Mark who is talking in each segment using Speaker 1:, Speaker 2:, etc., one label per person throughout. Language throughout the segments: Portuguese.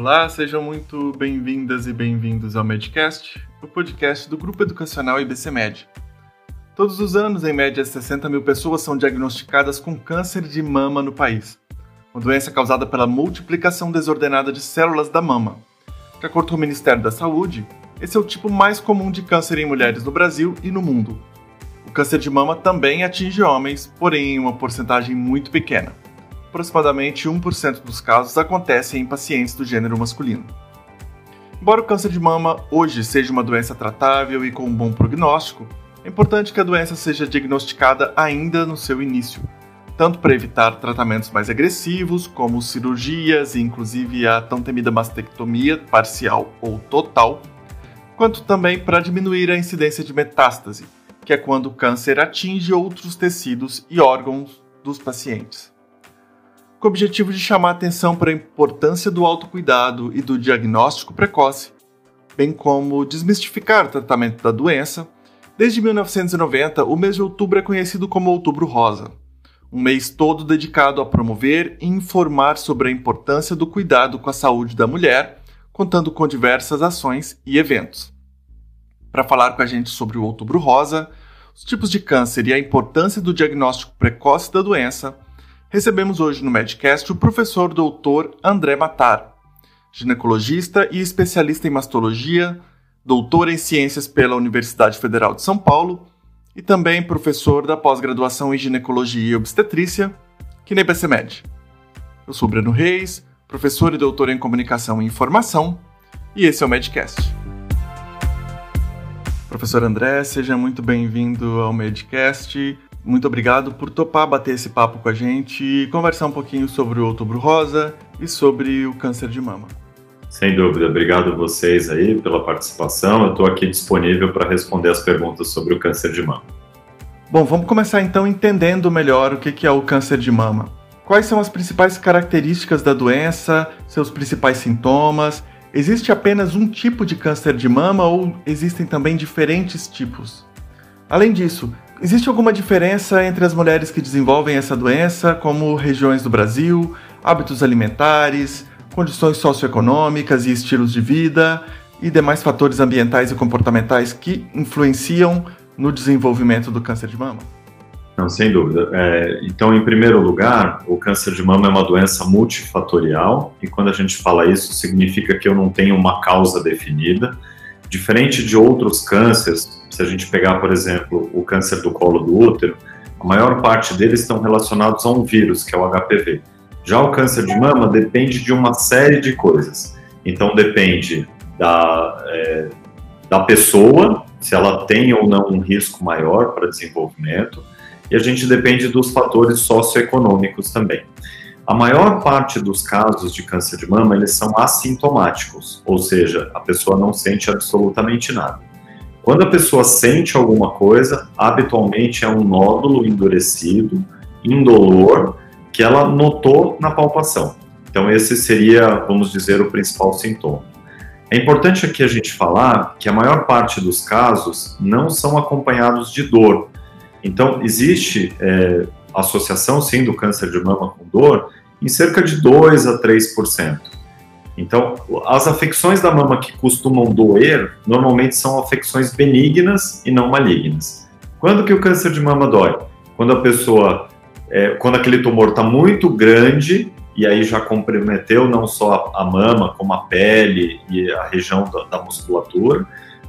Speaker 1: Olá, sejam muito bem-vindas e bem-vindos ao Medcast, o podcast do Grupo Educacional IBCMed. Todos os anos, em média, 60 mil pessoas são diagnosticadas com câncer de mama no país, uma doença causada pela multiplicação desordenada de células da mama. De acordo com o Ministério da Saúde, esse é o tipo mais comum de câncer em mulheres no Brasil e no mundo. O câncer de mama também atinge homens, porém em uma porcentagem muito pequena. Aproximadamente 1% dos casos acontecem em pacientes do gênero masculino. Embora o câncer de mama hoje seja uma doença tratável e com um bom prognóstico, é importante que a doença seja diagnosticada ainda no seu início, tanto para evitar tratamentos mais agressivos, como cirurgias e inclusive a tão temida mastectomia parcial ou total, quanto também para diminuir a incidência de metástase, que é quando o câncer atinge outros tecidos e órgãos dos pacientes. Com o objetivo de chamar atenção para a importância do autocuidado e do diagnóstico precoce, bem como desmistificar o tratamento da doença, desde 1990 o mês de outubro é conhecido como Outubro Rosa, um mês todo dedicado a promover e informar sobre a importância do cuidado com a saúde da mulher, contando com diversas ações e eventos. Para falar com a gente sobre o Outubro Rosa, os tipos de câncer e a importância do diagnóstico precoce da doença, recebemos hoje no Medcast o professor doutor André Matar, ginecologista e especialista em mastologia, doutor em ciências pela Universidade Federal de São Paulo e também professor da pós-graduação em ginecologia e obstetrícia, que na IBCMed. Eu sou Breno Reis, professor e doutor em comunicação e informação, e esse é o Medcast. Professor André, seja muito bem-vindo ao Medcast. Muito obrigado por topar bater esse papo com a gente e conversar um pouquinho sobre o Outubro Rosa e sobre o câncer de mama.
Speaker 2: Sem dúvida, obrigado vocês aí pela participação. Eu estou aqui disponível para responder as perguntas sobre o câncer de mama.
Speaker 1: Bom, vamos começar então entendendo melhor o que é o câncer de mama. Quais são as principais características da doença, seus principais sintomas Existe apenas um tipo de câncer de mama ou existem também diferentes tipos? Além disso, existe alguma diferença entre as mulheres que desenvolvem essa doença, como regiões do Brasil, hábitos alimentares, condições socioeconômicas e estilos de vida e demais fatores ambientais e comportamentais que influenciam no desenvolvimento do câncer de mama?
Speaker 2: Não, sem dúvida. É, então, em primeiro lugar, o câncer de mama é uma doença multifatorial, e quando a gente fala isso, significa que eu não tenho uma causa definida. Diferente de outros cânceres, se a gente pegar, por exemplo, o câncer do colo do útero, a maior parte deles estão relacionados a um vírus, que é o HPV. Já o câncer de mama depende de uma série de coisas. Então, depende da, é, da pessoa, se ela tem ou não um risco maior para desenvolvimento, e a gente depende dos fatores socioeconômicos também. A maior parte dos casos de câncer de mama, eles são assintomáticos, ou seja, a pessoa não sente absolutamente nada. Quando a pessoa sente alguma coisa, habitualmente é um nódulo endurecido, indolor, que ela notou na palpação. Então esse seria, vamos dizer, o principal sintoma. É importante aqui a gente falar que a maior parte dos casos não são acompanhados de dor, então, existe é, associação, sim, do câncer de mama com dor em cerca de 2 a 3%. Então, as afecções da mama que costumam doer, normalmente são afecções benignas e não malignas. Quando que o câncer de mama dói? Quando a pessoa, é, quando aquele tumor está muito grande e aí já comprometeu não só a, mama, como a pele e a região da, da musculatura,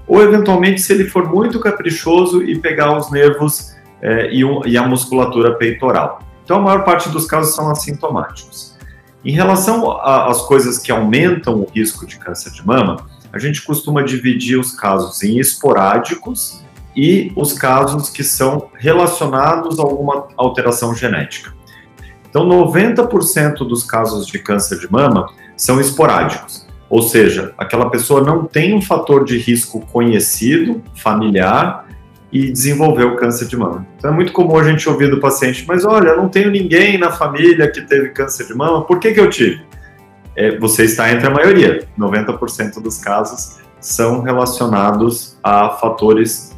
Speaker 2: ou eventualmente se ele for muito caprichoso e pegar os nervos é, e, e a musculatura peitoral. Então, a maior parte dos casos são assintomáticos. Em relação às coisas que aumentam o risco de câncer de mama, a gente costuma dividir os casos em esporádicos e os casos que são relacionados a alguma alteração genética. Então, 90% dos casos de câncer de mama são esporádicos, ou seja, aquela pessoa não tem um fator de risco conhecido, familiar, e desenvolveu câncer de mama. Então é muito comum a gente ouvir do paciente, mas olha, não tenho ninguém na família que teve câncer de mama, por que, que eu tive? É, você está entre a maioria, 90% dos casos são relacionados a fatores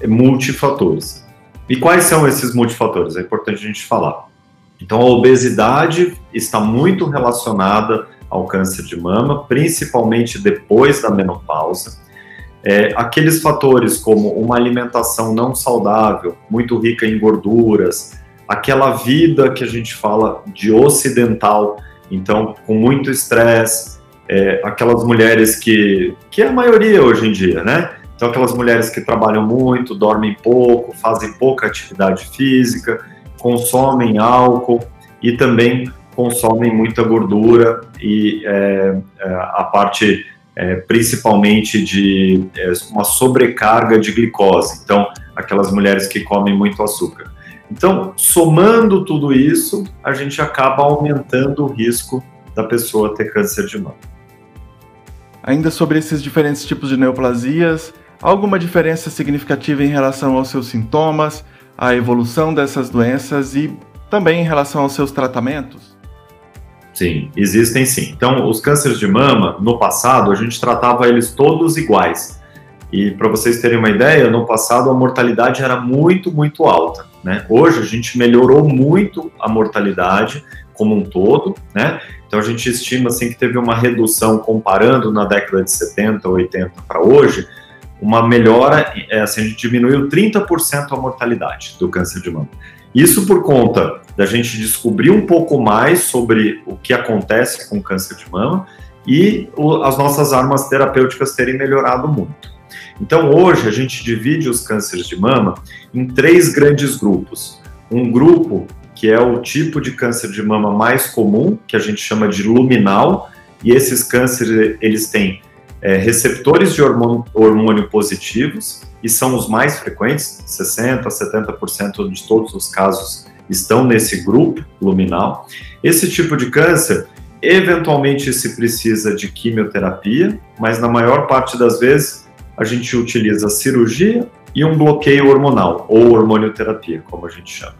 Speaker 2: é, multifatores. E quais são esses multifatores? É importante a gente falar. Então, a obesidade está muito relacionada ao câncer de mama, principalmente depois da menopausa. É, aqueles fatores como uma alimentação não saudável, muito rica em gorduras, aquela vida que a gente fala de ocidental, então com muito estresse, é, aquelas mulheres que, que é a maioria hoje em dia, né? Então aquelas mulheres que trabalham muito, dormem pouco, fazem pouca atividade física, consomem álcool e também consomem muita gordura e é, é a parte é, principalmente de é, uma sobrecarga de glicose. Então aquelas mulheres que comem muito açúcar. Então, somando tudo isso, a gente acaba aumentando o risco da pessoa ter câncer de mama.
Speaker 1: Ainda sobre esses diferentes tipos de neoplasias, alguma diferença significativa em relação aos seus sintomas, à evolução dessas doenças e também em relação aos seus tratamentos?
Speaker 2: Sim, existem sim. Então, os cânceres de mama, no passado, a gente tratava eles todos iguais. E para vocês terem uma ideia, no passado a mortalidade era muito, muito alta. Né? Hoje a gente melhorou muito a mortalidade como um todo, né? Então a gente estima assim que teve uma redução comparando na década de 70, 80 para hoje, uma melhora, é, assim, a gente diminuiu 30% a mortalidade do câncer de mama. Isso por conta da gente descobrir um pouco mais sobre o que acontece com o câncer de mama e o, as nossas armas terapêuticas terem melhorado muito. Então, hoje, a gente divide os cânceres de mama em três grandes grupos. Um grupo que é o tipo de câncer de mama mais comum, que a gente chama de luminal, e esses cânceres, eles têm é, receptores de hormônio, hormônio positivos, e são os mais frequentes, 60% a 70% de todos os casos estão nesse grupo luminal. Esse tipo de câncer, eventualmente se precisa de quimioterapia, mas na maior parte das vezes a gente utiliza cirurgia e um bloqueio hormonal, ou hormonioterapia, como a gente chama.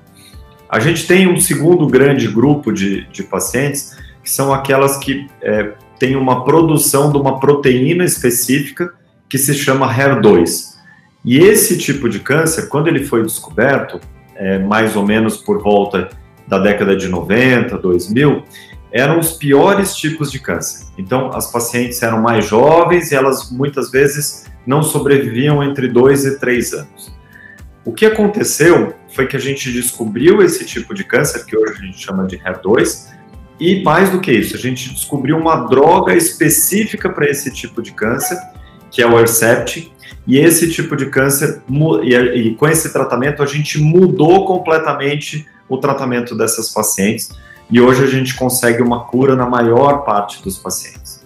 Speaker 2: A gente tem um segundo grande grupo de, de pacientes, que são aquelas que é, têm uma produção de uma proteína específica que se chama HER2. E esse tipo de câncer, quando ele foi descoberto, é, mais ou menos por volta da década de 90, 2000, eram os piores tipos de câncer. Então, as pacientes eram mais jovens e elas muitas vezes não sobreviviam entre dois e três anos. O que aconteceu foi que a gente descobriu esse tipo de câncer, que hoje a gente chama de HER2, e mais do que isso, a gente descobriu uma droga específica para esse tipo de câncer, que é o Hercept, e esse tipo de câncer, e com esse tratamento, a gente mudou completamente o tratamento dessas pacientes, e hoje a gente consegue uma cura na maior parte dos pacientes.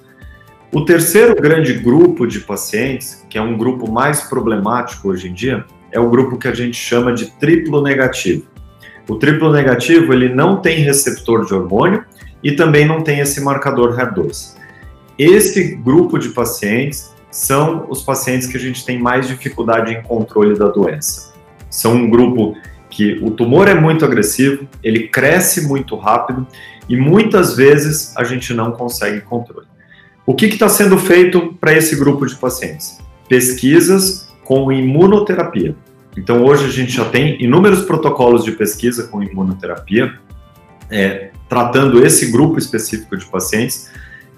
Speaker 2: O terceiro grande grupo de pacientes, que é um grupo mais problemático hoje em dia, é o grupo que a gente chama de triplo negativo. O triplo negativo ele não tem receptor de hormônio e também não tem esse marcador HER2. Esse grupo de pacientes são os pacientes que a gente tem mais dificuldade em controle da doença. São um grupo que o tumor é muito agressivo, ele cresce muito rápido e muitas vezes a gente não consegue controle. O que está sendo feito para esse grupo de pacientes? Pesquisas com imunoterapia. Então, hoje a gente já tem inúmeros protocolos de pesquisa com imunoterapia, é, tratando esse grupo específico de pacientes,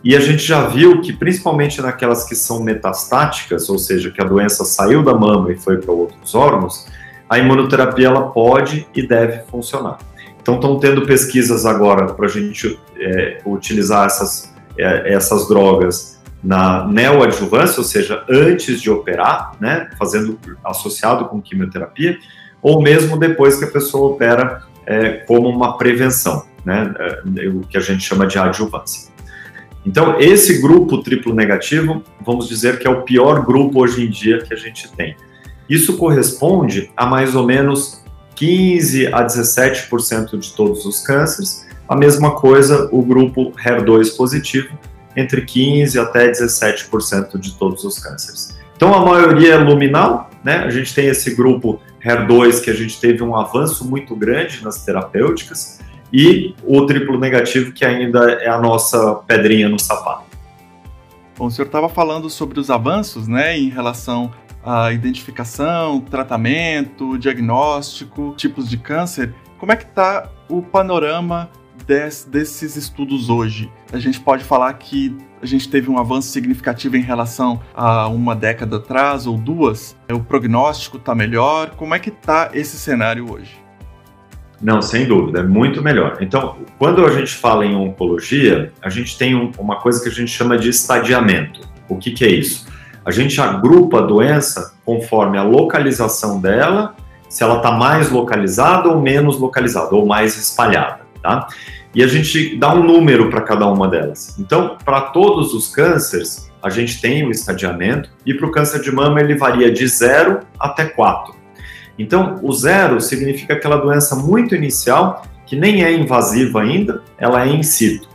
Speaker 2: e a gente já viu que, principalmente naquelas que são metastáticas, ou seja, que a doença saiu da mama e foi para outros órgãos, a imunoterapia ela pode e deve funcionar. Então, estão tendo pesquisas agora para a gente é, utilizar essas, é, essas drogas na neoadjuvância, ou seja, antes de operar, né, fazendo associado com quimioterapia, ou mesmo depois que a pessoa opera é, como uma prevenção, né, é, o que a gente chama de adjuvância. Então, esse grupo triplo negativo, vamos dizer que é o pior grupo hoje em dia que a gente tem. Isso corresponde a mais ou menos 15 a 17% de todos os cânceres. A mesma coisa o grupo HER2 positivo, entre 15 até 17% de todos os cânceres. Então a maioria é luminal, né? A gente tem esse grupo HER2 que a gente teve um avanço muito grande nas terapêuticas e o triplo negativo que ainda é a nossa pedrinha no sapato.
Speaker 1: Bom, o senhor estava falando sobre os avanços, né, em relação a identificação, tratamento, diagnóstico, tipos de câncer. Como é que está o panorama des, desses estudos hoje, a gente pode falar que a gente teve um avanço significativo em relação a uma década atrás ou duas? O prognóstico está melhor? Como é que está esse cenário hoje?
Speaker 2: Não, sem dúvida, é muito melhor. Então, quando a gente fala em oncologia, a gente tem um, uma coisa que a gente chama de estadiamento. O que, que é isso? A gente agrupa a doença conforme a localização dela, se ela está mais localizada ou menos localizada, ou mais espalhada, tá? E a gente dá um número para cada uma delas. Então, para todos os cânceres, a gente tem o estadiamento, e para o câncer de mama ele varia de 0 até 4. Então, o zero significa aquela doença muito inicial, que nem é invasiva ainda, ela é in situ.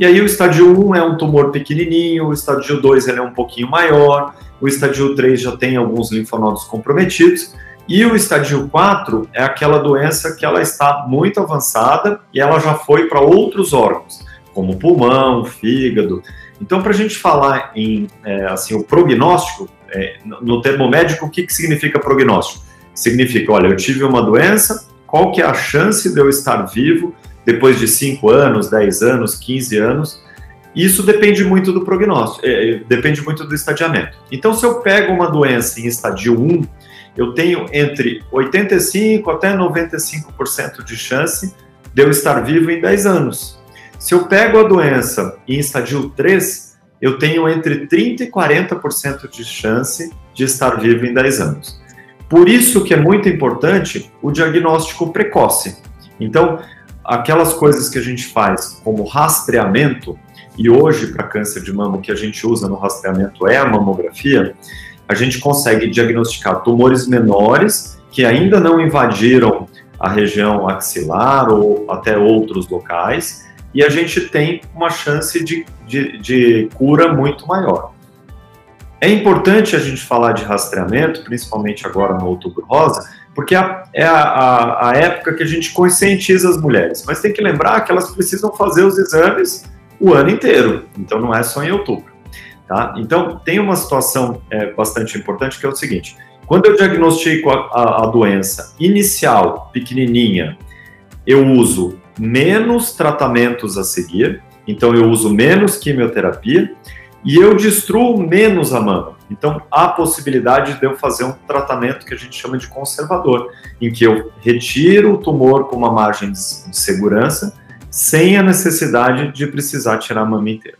Speaker 2: E aí o estádio 1 é um tumor pequenininho, o estádio 2 ele é um pouquinho maior, o estádio 3 já tem alguns linfonodos comprometidos, e o estádio 4 é aquela doença que ela está muito avançada e ela já foi para outros órgãos, como pulmão, fígado. Então, para a gente falar em é, assim o prognóstico, é, no termo médico, o que, que significa prognóstico? Significa, olha, eu tive uma doença, qual que é a chance de eu estar vivo depois de 5 anos, 10 anos, 15 anos? Isso depende muito do prognóstico, é, depende muito do estadiamento. Então, se eu pego uma doença em estadio 1, eu tenho entre 85% até 95% de chance de eu estar vivo em 10 anos. Se eu pego a doença em estadio 3, eu tenho entre 30% e 40% de chance de estar vivo em 10 anos. Por isso que é muito importante o diagnóstico precoce. Então, aquelas coisas que a gente faz como rastreamento, e hoje para câncer de mama o que a gente usa no rastreamento é a mamografia, a gente consegue diagnosticar tumores menores que ainda não invadiram a região axilar ou até outros locais, e a gente tem uma chance de, de, de cura muito maior. É importante a gente falar de rastreamento, principalmente agora no Outubro Rosa, porque é, é a, a, a, época que a gente conscientiza as mulheres. Mas tem que lembrar que elas precisam fazer os exames o ano inteiro, então não é só em outubro. Tá? Então, tem uma situação é, bastante importante que é o seguinte: quando eu diagnostico a, a, a doença inicial, pequenininha, eu uso menos tratamentos a seguir, então eu uso menos quimioterapia e eu destruo menos a mama. Então, há possibilidade de eu fazer um tratamento que a gente chama de conservador, em que eu retiro o tumor com uma margem de segurança, sem a necessidade de precisar tirar a mama inteira.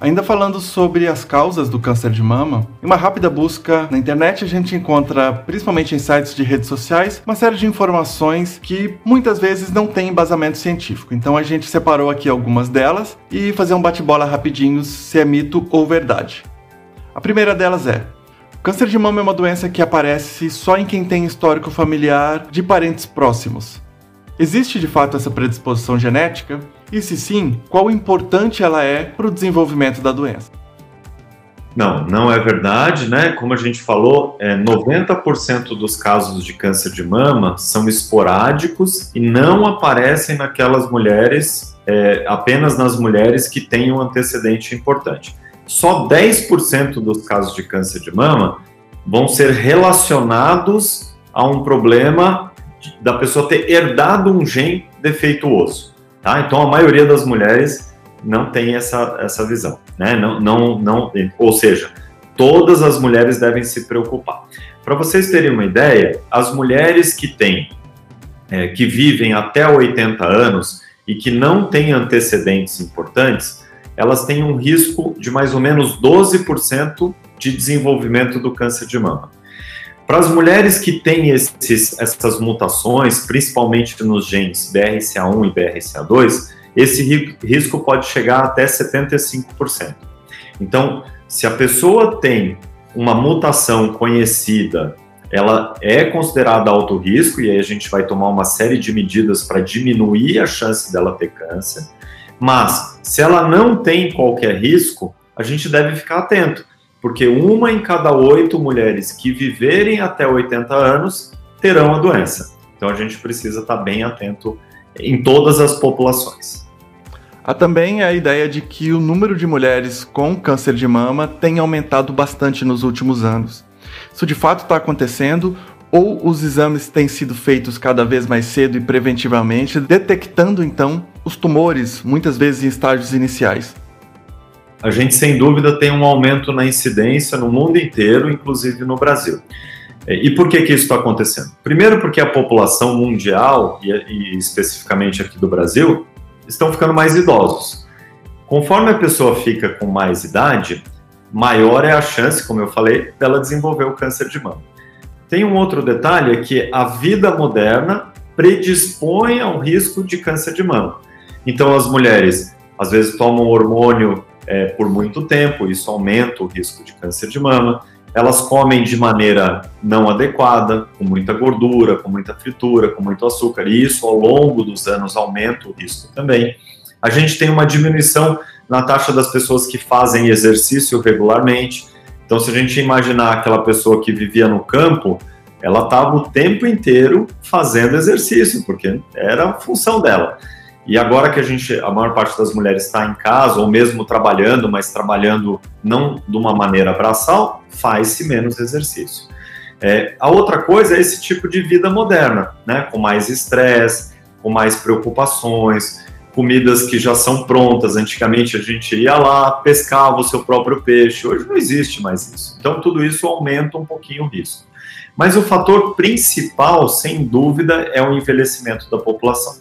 Speaker 1: Ainda falando sobre as causas do câncer de mama, em uma rápida busca na internet a gente encontra, principalmente em sites de redes sociais, uma série de informações que muitas vezes não têm embasamento científico. Então a gente separou aqui algumas delas e fazer um bate-bola rapidinho se é mito ou verdade. A primeira delas é: câncer de mama é uma doença que aparece só em quem tem histórico familiar de parentes próximos. Existe de fato essa predisposição genética? E se sim, qual importante ela é para o desenvolvimento da doença?
Speaker 2: Não, não é verdade, né? Como a gente falou, é, 90% dos casos de câncer de mama são esporádicos e não aparecem naquelas mulheres, é, apenas nas mulheres que têm um antecedente importante. Só 10% dos casos de câncer de mama vão ser relacionados a um problema da pessoa ter herdado um gene defeituoso, tá? Então a maioria das mulheres não tem essa, essa visão, né? Não, não, não, ou seja, todas as mulheres devem se preocupar. Para vocês terem uma ideia, as mulheres que têm, é, que vivem até 80 anos e que não têm antecedentes importantes, elas têm um risco de mais ou menos 12% de desenvolvimento do câncer de mama. Para as mulheres que têm esses, essas mutações, principalmente nos genes BRCA1 e BRCA2, esse risco pode chegar até 75%. Então, se a pessoa tem uma mutação conhecida, ela é considerada alto risco, e aí a gente vai tomar uma série de medidas para diminuir a chance dela ter câncer. Mas, se ela não tem qualquer risco, a gente deve ficar atento porque uma em cada oito mulheres que viverem até 80 anos terão a doença. Então a gente precisa estar bem atento em todas as populações.
Speaker 1: Há também a ideia de que o número de mulheres com câncer de mama tem aumentado bastante nos últimos anos. Isso de fato está acontecendo ou os exames têm sido feitos cada vez mais cedo e preventivamente, detectando então os tumores, muitas vezes em estágios iniciais?
Speaker 2: A gente, sem dúvida, tem um aumento na incidência no mundo inteiro, inclusive no Brasil. E por que, que isso está acontecendo? Primeiro, porque a população mundial, e, e especificamente aqui do Brasil, estão ficando mais idosos. Conforme a pessoa fica com mais idade, maior é a chance, como eu falei, dela desenvolver o câncer de mama. Tem um outro detalhe, é que a vida moderna predispõe ao risco de câncer de mama. Então, as mulheres, às vezes, tomam hormônio é, por muito tempo, isso aumenta o risco de câncer de mama. Elas comem de maneira não adequada, com muita gordura, com muita fritura, com muito açúcar, e isso, ao longo dos anos, aumenta o risco também. A gente tem uma diminuição na taxa das pessoas que fazem exercício regularmente. Então, se a gente imaginar aquela pessoa que vivia no campo, ela estava o tempo inteiro fazendo exercício, porque era a função dela. E agora que a gente, a maior parte das mulheres está em casa, ou mesmo trabalhando, mas trabalhando não de uma maneira braçal, faz-se menos exercício. É, a outra coisa é esse tipo de vida moderna, né? Com mais estresse, com mais preocupações, comidas que já são prontas. Antigamente a gente ia lá, pescava o seu próprio peixe. Hoje não existe mais isso. Então tudo isso aumenta um pouquinho o risco. Mas o fator principal, sem dúvida, é o envelhecimento da população.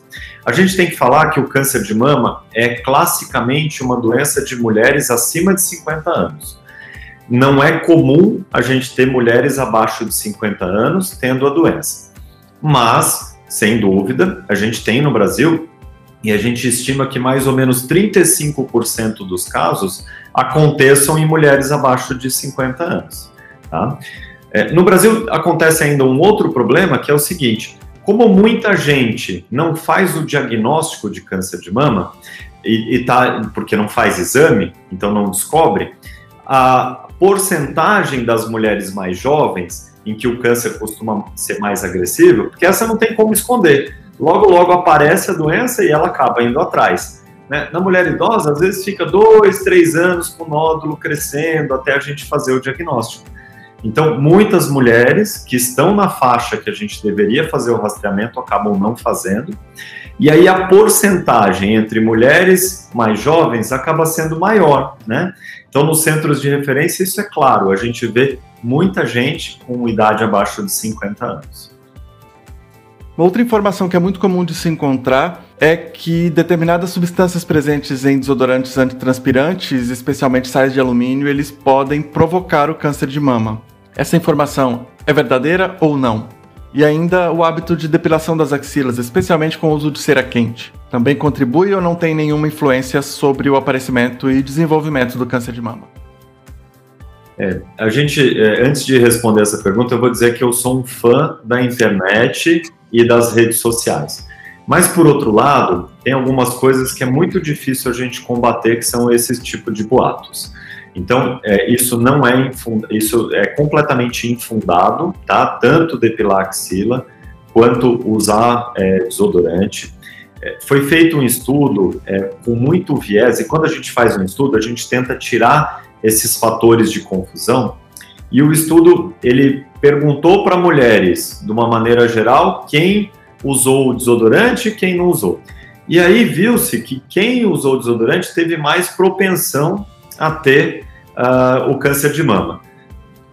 Speaker 2: A gente tem que falar que o câncer de mama é classicamente uma doença de mulheres acima de 50 anos. Não é comum a gente ter mulheres abaixo de 50 anos tendo a doença. Mas, sem dúvida, a gente tem no Brasil e a gente estima que mais ou menos 35% dos casos aconteçam em mulheres abaixo de 50 anos. Tá? É, no Brasil acontece ainda um outro problema que é o seguinte: como muita gente não faz o diagnóstico de câncer de mama e, e tá porque não faz exame, então não descobre, a porcentagem das mulheres mais jovens em que o câncer costuma ser mais agressivo, porque essa não tem como esconder logo, logo aparece a doença e ela acaba indo atrás. Né? Na mulher idosa, às vezes fica dois, três anos com o nódulo crescendo até a gente fazer o diagnóstico. Então, muitas mulheres que estão na faixa que a gente deveria fazer o rastreamento acabam não fazendo. E aí a porcentagem entre mulheres mais jovens acaba sendo maior, né? Então, nos centros de referência, isso é claro, a gente vê muita gente com idade abaixo de 50 anos.
Speaker 1: Uma outra informação que é muito comum de se encontrar é que determinadas substâncias presentes em desodorantes antitranspirantes, especialmente sais de alumínio, eles podem provocar o câncer de mama. Essa informação é verdadeira ou não? E ainda o hábito de depilação das axilas, especialmente com o uso de cera quente, também contribui ou não tem nenhuma influência sobre o aparecimento e desenvolvimento do câncer de mama?
Speaker 2: É, a gente, é, antes de responder essa pergunta, eu vou dizer que eu sou um fã da internet e das redes sociais. Mas, por outro lado, tem algumas coisas que é muito difícil a gente combater, que são esse tipo de boatos. Então, é, isso não é isso é completamente infundado, tá? Tanto depilar axila quanto usar é, desodorante. É, foi feito um estudo é, com muito viés, e quando a gente faz um estudo, a gente tenta tirar esses fatores de confusão. E o estudo ele perguntou para mulheres, de uma maneira geral, quem usou o desodorante e quem não usou. E aí viu-se que quem usou desodorante teve mais propensão a ter uh, o câncer de mama.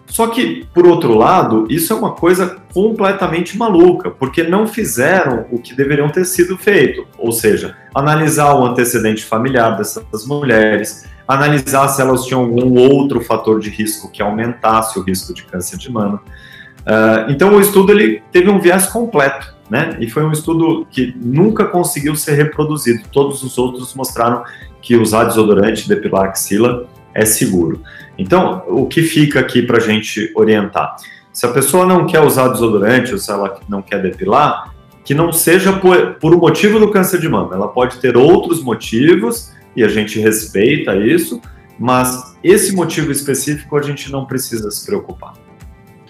Speaker 2: Só que, por outro lado, isso é uma coisa completamente maluca, porque não fizeram o que deveriam ter sido feito, ou seja, analisar o antecedente familiar dessas mulheres, analisar se elas tinham algum outro fator de risco que aumentasse o risco de câncer de mama. Uh, então, o estudo ele teve um viés completo, né? E foi um estudo que nunca conseguiu ser reproduzido. Todos os outros mostraram que usar desodorante, depilar axila é seguro. Então, o que fica aqui para a gente orientar? Se a pessoa não quer usar desodorante ou se ela não quer depilar, que não seja por, por o motivo do câncer de mama. Ela pode ter outros motivos e a gente respeita isso, mas esse motivo específico a gente não precisa se preocupar.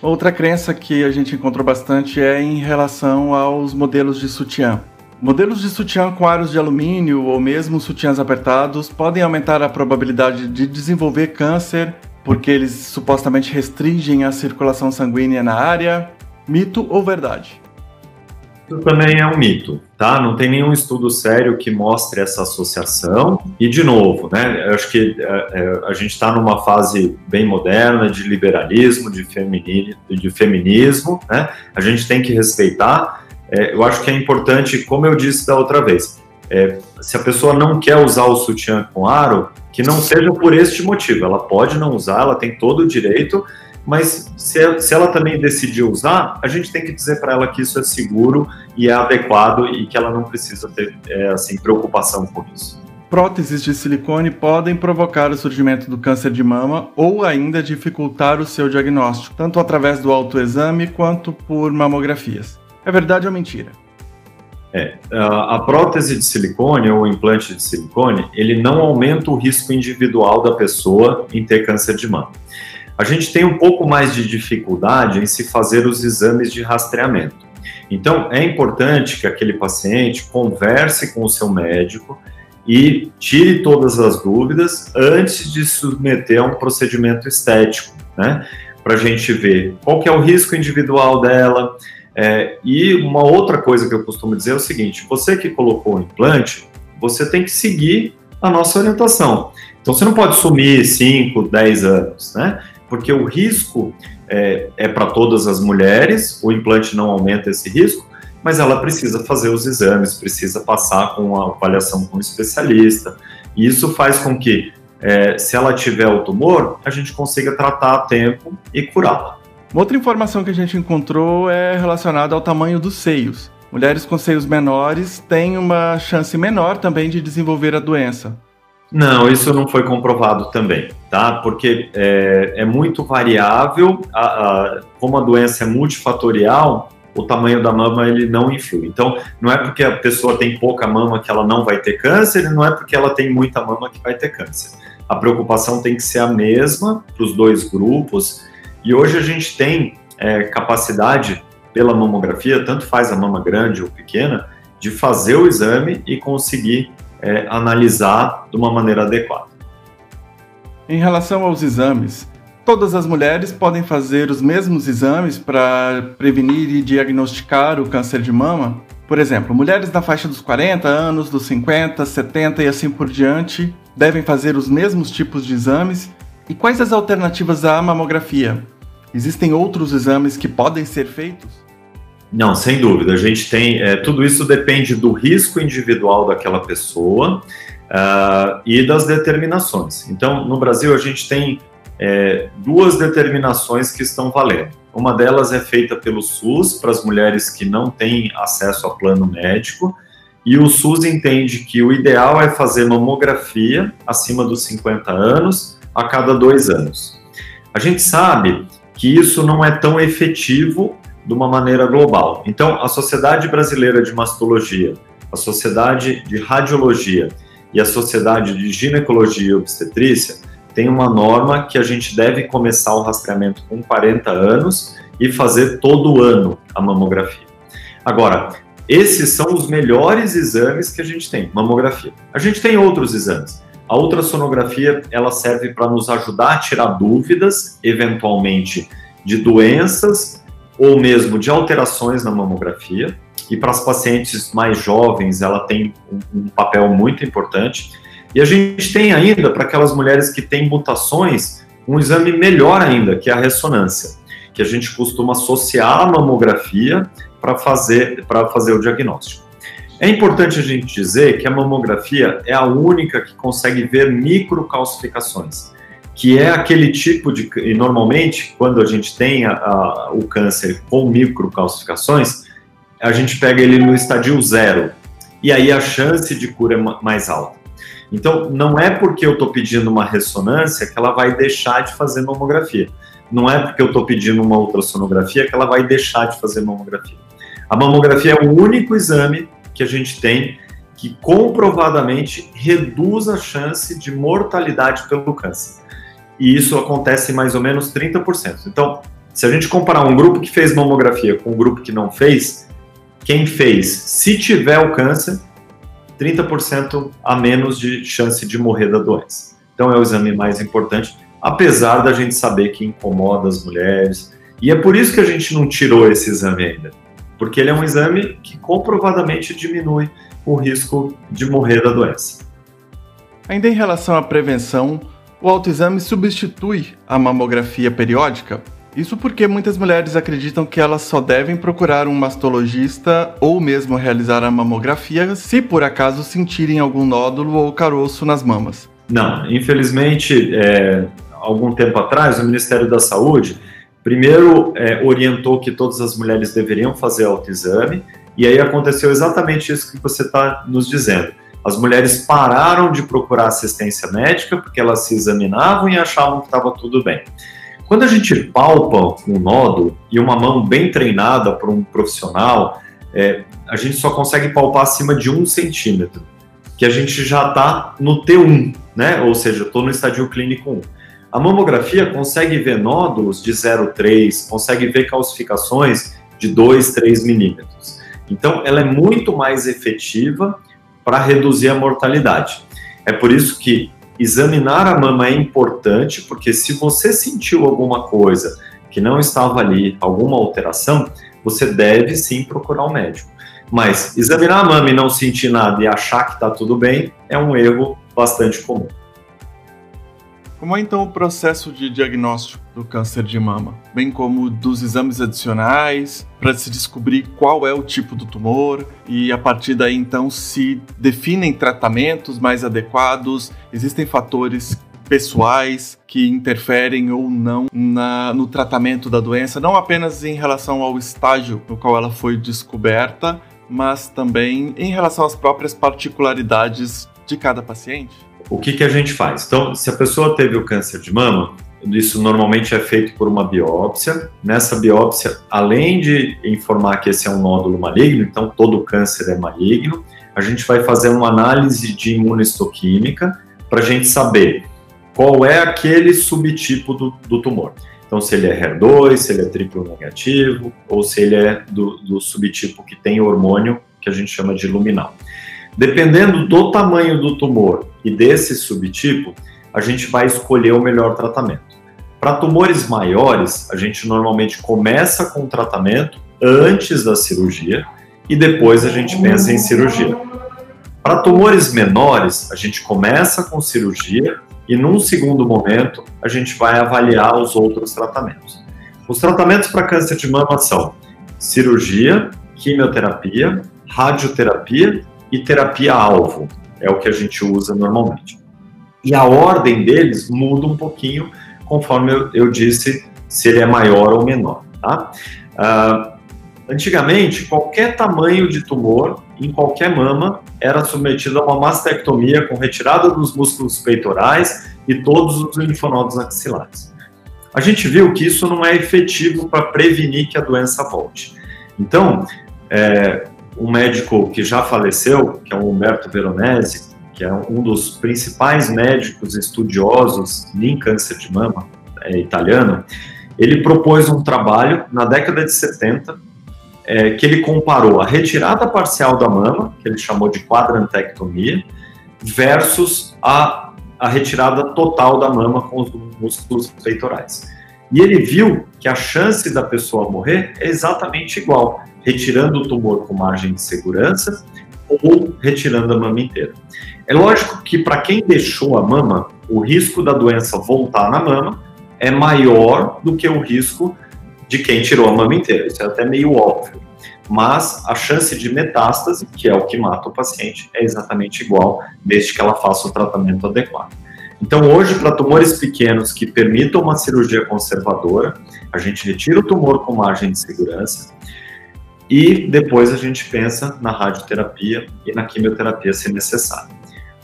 Speaker 1: Outra crença que a gente encontrou bastante é em relação aos modelos de sutiã. Modelos de sutiã com aros de alumínio ou mesmo sutiãs apertados podem aumentar a probabilidade de desenvolver câncer porque eles supostamente restringem a circulação sanguínea na área. Mito ou verdade?
Speaker 2: Isso também é um mito, tá? Não tem nenhum estudo sério que mostre essa associação. E, de novo, né? Eu acho que é, é, a gente está numa fase bem moderna de liberalismo, de, femini, de feminismo, né? A gente tem que respeitar. É, eu acho que é importante, como eu disse da outra vez, é, se a pessoa não quer usar o sutiã com aro, que não seja por este motivo. Ela pode não usar, ela tem todo o direito, mas se, se ela também decidir usar, a gente tem que dizer para ela que isso é seguro e é adequado e que ela não precisa ter é, assim preocupação com isso.
Speaker 1: Próteses de silicone podem provocar o surgimento do câncer de mama ou ainda dificultar o seu diagnóstico, tanto através do autoexame quanto por mamografias. É verdade ou mentira?
Speaker 2: É, a prótese de silicone ou o implante de silicone, ele não aumenta o risco individual da pessoa em ter câncer de mama a gente tem um pouco mais de dificuldade em se fazer os exames de rastreamento. Então, é importante que aquele paciente converse com o seu médico e tire todas as dúvidas antes de submeter a um procedimento estético, né? Para a gente ver qual que é o risco individual dela. É, e uma outra coisa que eu costumo dizer é o seguinte: você que colocou o implante, você tem que seguir a nossa orientação. Então você não pode sumir 5, 10 anos, né? Porque o risco é, é para todas as mulheres, o implante não aumenta esse risco, mas ela precisa fazer os exames, precisa passar com a avaliação com especialista. E isso faz com que, é, se ela tiver o tumor, a gente consiga tratar a tempo e curá-la.
Speaker 1: Outra informação que a gente encontrou é relacionada ao tamanho dos seios. Mulheres com seios menores têm uma chance menor também de desenvolver a doença.
Speaker 2: Não, isso não foi comprovado também, tá? Porque é, é muito variável, a, a, como a doença é multifatorial, o tamanho da mama ele não influi. Então, não é porque a pessoa tem pouca mama que ela não vai ter câncer, não é porque ela tem muita mama que vai ter câncer. A preocupação tem que ser a mesma para os dois grupos. E hoje a gente tem é, capacidade pela mamografia, tanto faz a mama grande ou pequena, de fazer o exame e conseguir é, analisar de uma maneira adequada.
Speaker 1: Em relação aos exames, todas as mulheres podem fazer os mesmos exames para prevenir e diagnosticar o câncer de mama? Por exemplo, mulheres na faixa dos 40 anos, dos 50, 70 e assim por diante devem fazer os mesmos tipos de exames? E quais as alternativas à mamografia? Existem outros exames que podem ser feitos?
Speaker 2: Não, sem dúvida. A gente tem. É, tudo isso depende do risco individual daquela pessoa uh, e das determinações. Então, no Brasil, a gente tem é, duas determinações que estão valendo. Uma delas é feita pelo SUS para as mulheres que não têm acesso a plano médico, e o SUS entende que o ideal é fazer mamografia acima dos 50 anos a cada dois anos. A gente sabe que isso não é tão efetivo de uma maneira global. Então, a Sociedade Brasileira de Mastologia, a Sociedade de Radiologia e a Sociedade de Ginecologia e Obstetrícia tem uma norma que a gente deve começar o rastreamento com 40 anos e fazer todo ano a mamografia. Agora, esses são os melhores exames que a gente tem, mamografia. A gente tem outros exames. A ultrassonografia, ela serve para nos ajudar a tirar dúvidas, eventualmente, de doenças ou mesmo de alterações na mamografia. E para as pacientes mais jovens, ela tem um, papel muito importante. E a gente tem ainda, para aquelas mulheres que têm mutações, um exame melhor ainda, que é a ressonância, que a gente costuma associar à mamografia para fazer, fazer o diagnóstico. É importante a gente dizer que a mamografia é a única que consegue ver microcalcificações que é aquele tipo de. E normalmente, quando a gente tem a, a, o câncer com microcalcificações, a gente pega ele no estadio zero. E aí a chance de cura é mais alta. Então, não é porque eu estou pedindo uma ressonância que ela vai deixar de fazer mamografia. Não é porque eu estou pedindo uma ultrassonografia que ela vai deixar de fazer mamografia. A mamografia é o único exame que a gente tem que comprovadamente reduz a chance de mortalidade pelo câncer e isso acontece em mais ou menos 30%. Então, se a gente comparar um grupo que fez mamografia com um grupo que não fez, quem fez, se tiver o câncer, 30% a menos de chance de morrer da doença. Então é o exame mais importante, apesar da gente saber que incomoda as mulheres. E é por isso que a gente não tirou esse exame ainda. porque ele é um exame que comprovadamente diminui o risco de morrer da doença.
Speaker 1: Ainda em relação à prevenção, o autoexame substitui a mamografia periódica? Isso porque muitas mulheres acreditam que elas só devem procurar um mastologista ou mesmo realizar a mamografia se por acaso sentirem algum nódulo ou caroço nas mamas.
Speaker 2: Não, infelizmente, é, algum tempo atrás, o Ministério da Saúde primeiro é, orientou que todas as mulheres deveriam fazer autoexame, e aí aconteceu exatamente isso que você está nos dizendo. As mulheres pararam de procurar assistência médica porque elas se examinavam e achavam que estava tudo bem. Quando a gente palpa um nódulo e uma mão bem treinada por um profissional, é, a gente só consegue palpar acima de um centímetro, que a gente já está no T1, né? Ou seja, estou no estadio clínico 1. A mamografia consegue ver nódulos de 0,3, consegue ver calcificações de 2, 3 milímetros. Então, ela é muito mais efetiva para reduzir a mortalidade. É por isso que examinar a mama é importante, porque se você sentiu alguma coisa que não estava ali, alguma alteração, você deve sim procurar um médico. Mas examinar a mama e não sentir nada e achar que está tudo bem é um erro bastante comum.
Speaker 1: Como é então o processo de diagnóstico do câncer de mama, bem como dos exames adicionais para se descobrir qual é o tipo do tumor e a partir daí então se definem tratamentos mais adequados, existem fatores pessoais que interferem ou não na, no tratamento da doença, não apenas em relação ao estágio no qual ela foi descoberta, mas também em relação às próprias particularidades de cada paciente
Speaker 2: o que, que a gente faz? Então, se a pessoa teve o câncer de mama, isso normalmente é feito por uma biópsia. Nessa biópsia, além de informar que esse é um nódulo maligno, então todo câncer é maligno, a gente vai fazer uma análise de imunohistoquímica para a gente saber qual é aquele subtipo do, do, tumor. Então, se ele é HER2, se ele é triplo negativo, ou se ele é do, do subtipo que tem hormônio que a gente chama de luminal. Dependendo do tamanho do tumor e desse subtipo, a gente vai escolher o melhor tratamento. Para tumores maiores, a gente normalmente começa com o tratamento antes da cirurgia e depois a gente pensa em cirurgia. Para tumores menores, a gente começa com cirurgia e num segundo momento a gente vai avaliar os outros tratamentos. Os tratamentos para câncer de mama são cirurgia, quimioterapia, radioterapia e terapia-alvo, é o que a gente usa normalmente. E a ordem deles muda um pouquinho conforme eu, eu disse se ele é maior ou menor. Tá? Uh, antigamente, qualquer tamanho de tumor em qualquer mama era submetido a uma mastectomia com retirada dos músculos peitorais e todos os linfonodos axilares. A gente viu que isso não é efetivo para prevenir que a doença volte. Então, é, um médico que já faleceu, que é o Humberto Veronese, que é um dos principais médicos estudiosos em câncer de mama, é, italiano, ele propôs um trabalho na década de 70 é, que ele comparou a retirada parcial da mama, que ele chamou de quadrantectomia, versus a, a retirada total da mama com os músculos peitorais. E ele viu que a chance da pessoa morrer é exatamente igual retirando o tumor com margem de segurança ou retirando a mama inteira. É lógico que para quem deixou a mama, o risco da doença voltar na mama é maior do que o risco de quem tirou a mama inteira. Isso é até meio óbvio. Mas a chance de metástase, que é o que mata o paciente, é exatamente igual, desde que ela faça o tratamento adequado. Então, hoje, para tumores pequenos que permitam uma cirurgia conservadora, a gente retira o tumor com margem de segurança, e depois a gente pensa na radioterapia e na quimioterapia se necessário.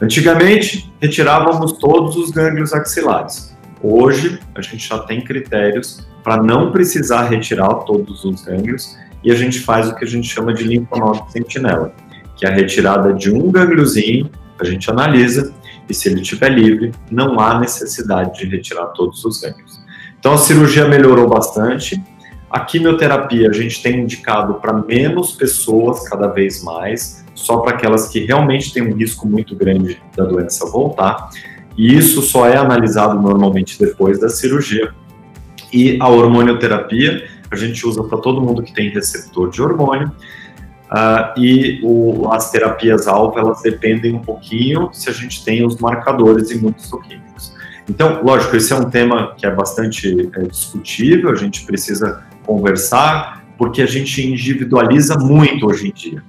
Speaker 2: Antigamente, retirávamos todos os gânglios axilares. Hoje, a gente já tem critérios para não precisar retirar todos os gânglios e a gente faz o que a gente chama de linfonodo sentinela, que é a retirada de um gângliozinho, a gente analisa e se ele estiver livre, não há necessidade de retirar todos os gânglios. Então a cirurgia melhorou bastante, a quimioterapia a gente tem indicado para menos pessoas cada vez mais, só para aquelas que realmente têm um risco muito grande da doença voltar. E isso só é analisado normalmente depois da cirurgia. E a hormonioterapia a gente usa para todo mundo que tem receptor de hormônio. Uh, e o, as terapias-alvo, elas dependem um pouquinho se a gente tem os marcadores imunossuquímicos. Então, lógico, esse é um tema que é bastante é, discutível, a gente precisa conversar, porque a gente individualiza muito hoje em dia.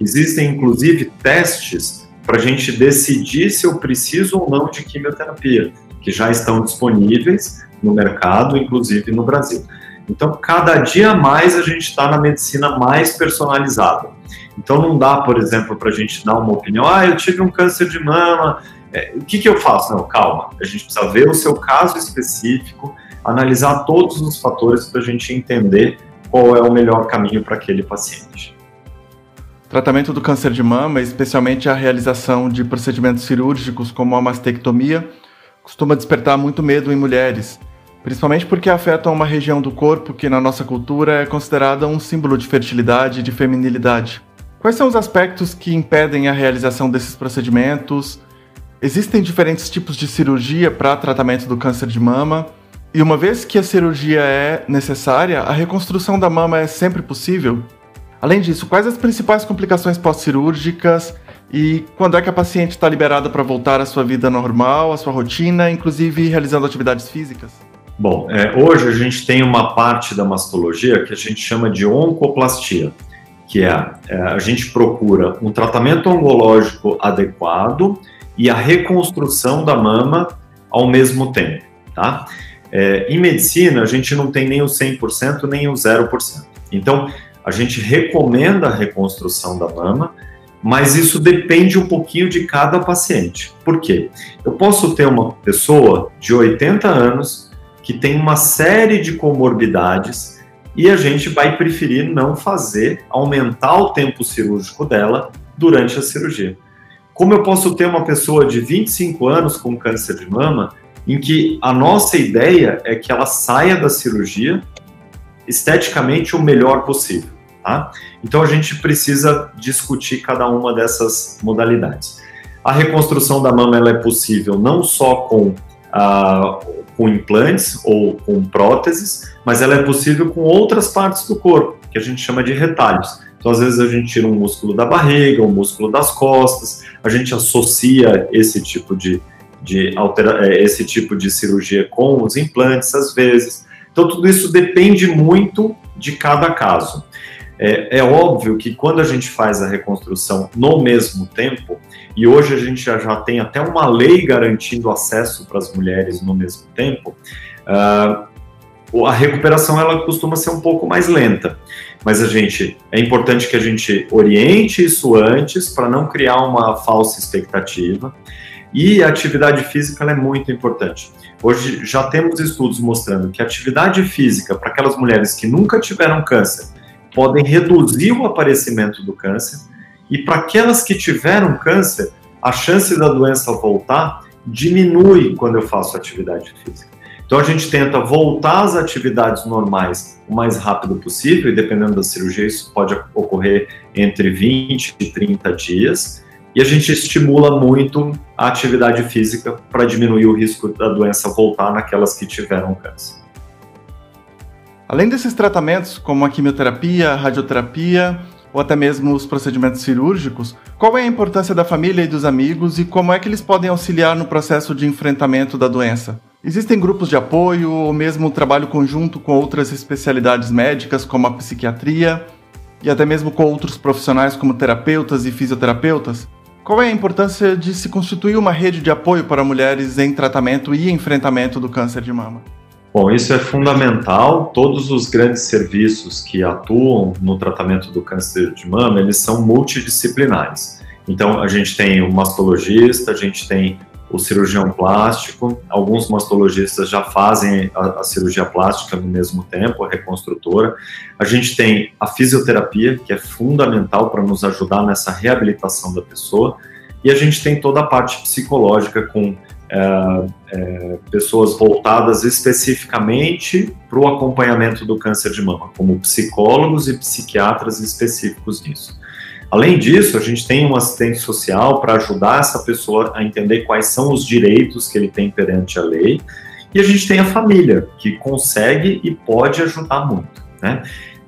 Speaker 2: Existem, inclusive, testes para a gente decidir se eu preciso ou não de quimioterapia, que já estão disponíveis no mercado, inclusive no Brasil. Então, cada dia mais a gente está na medicina mais personalizada. Então, não dá, por exemplo, para a gente dar uma opinião, ah, eu tive um câncer de mama, é, o que, que eu faço? Não, calma, a gente precisa ver o seu caso específico, analisar todos os fatores para a gente entender qual é o melhor caminho para aquele paciente.
Speaker 1: Tratamento do câncer de mama, especialmente a realização de procedimentos cirúrgicos como a mastectomia, costuma despertar muito medo em mulheres, principalmente porque afetam uma região do corpo que na nossa cultura é considerada um símbolo de fertilidade e de feminilidade. Quais são os aspectos que impedem a realização desses procedimentos? Existem diferentes tipos de cirurgia para tratamento do câncer de mama? E uma vez que a cirurgia é necessária, a reconstrução da mama é sempre possível? Além disso, quais as principais complicações pós-cirúrgicas e quando é que a paciente está liberada para voltar à sua vida normal, à sua rotina, inclusive realizando atividades físicas?
Speaker 2: Bom, é, hoje a gente tem uma parte da mastologia que a gente chama de oncoplastia, que é, é a gente procura um tratamento oncológico adequado e a reconstrução da mama ao mesmo tempo, tá? É, em medicina, a gente não tem nem o 100% nem o 0%. Então, a gente recomenda a reconstrução da mama, mas isso depende um pouquinho de cada paciente. Por quê? Eu posso ter uma pessoa de 80 anos que tem uma série de comorbidades e a gente vai preferir não fazer, aumentar o tempo cirúrgico dela durante a cirurgia. Como eu posso ter uma pessoa de 25 anos com câncer de mama, em que a nossa ideia é que ela saia da cirurgia esteticamente o melhor possível, tá? Então a gente precisa discutir cada uma dessas modalidades. A reconstrução da mama ela é possível não só com ah, com implantes ou com próteses, mas ela é possível com outras partes do corpo, que a gente chama de retalhos. Então, às vezes, a gente tira um músculo da barriga, um músculo das costas, a gente associa esse tipo de, de, altera é, esse tipo de cirurgia com os implantes, às vezes. Então, tudo isso depende muito de cada caso. É, é óbvio que quando a gente faz a reconstrução no mesmo tempo, e hoje a gente já, já tem até uma lei garantindo acesso para as mulheres no mesmo tempo, uh, a recuperação ela costuma ser um pouco mais lenta. Mas a gente é importante que a gente oriente isso antes para não criar uma falsa expectativa. E a atividade física é muito importante. Hoje já temos estudos mostrando que a atividade física para aquelas mulheres que nunca tiveram câncer podem reduzir o aparecimento do câncer e para aquelas que tiveram câncer, a chance da doença voltar diminui quando eu faço atividade física. Então a gente tenta voltar às atividades normais o mais rápido possível, e dependendo da cirurgia, isso pode ocorrer entre 20 e 30 dias. E a gente estimula muito a atividade física para diminuir o risco da doença voltar naquelas que tiveram câncer.
Speaker 1: Além desses tratamentos, como a quimioterapia, a radioterapia, ou até mesmo os procedimentos cirúrgicos, qual é a importância da família e dos amigos e como é que eles podem auxiliar no processo de enfrentamento da doença? Existem grupos de apoio ou mesmo trabalho conjunto com outras especialidades médicas, como a psiquiatria, e até mesmo com outros profissionais como terapeutas e fisioterapeutas? Qual é a importância de se constituir uma rede de apoio para mulheres em tratamento e enfrentamento do câncer de mama?
Speaker 2: Bom, isso é fundamental. Todos os grandes serviços que atuam no tratamento do câncer de mama, eles são multidisciplinares. Então, a gente tem o mastologista, a gente tem o cirurgião plástico, alguns mastologistas já fazem a, a, cirurgia plástica no mesmo tempo, a reconstrutora. A gente tem a fisioterapia, que é fundamental para nos ajudar nessa reabilitação da pessoa. E a gente tem toda a parte psicológica com é, é, pessoas voltadas especificamente para o acompanhamento do câncer de mama, como psicólogos e psiquiatras específicos nisso. Além disso, a gente tem um assistente social para ajudar essa pessoa a entender quais são os direitos que ele tem perante a lei, e a gente tem a família, que consegue e pode ajudar muito. Né?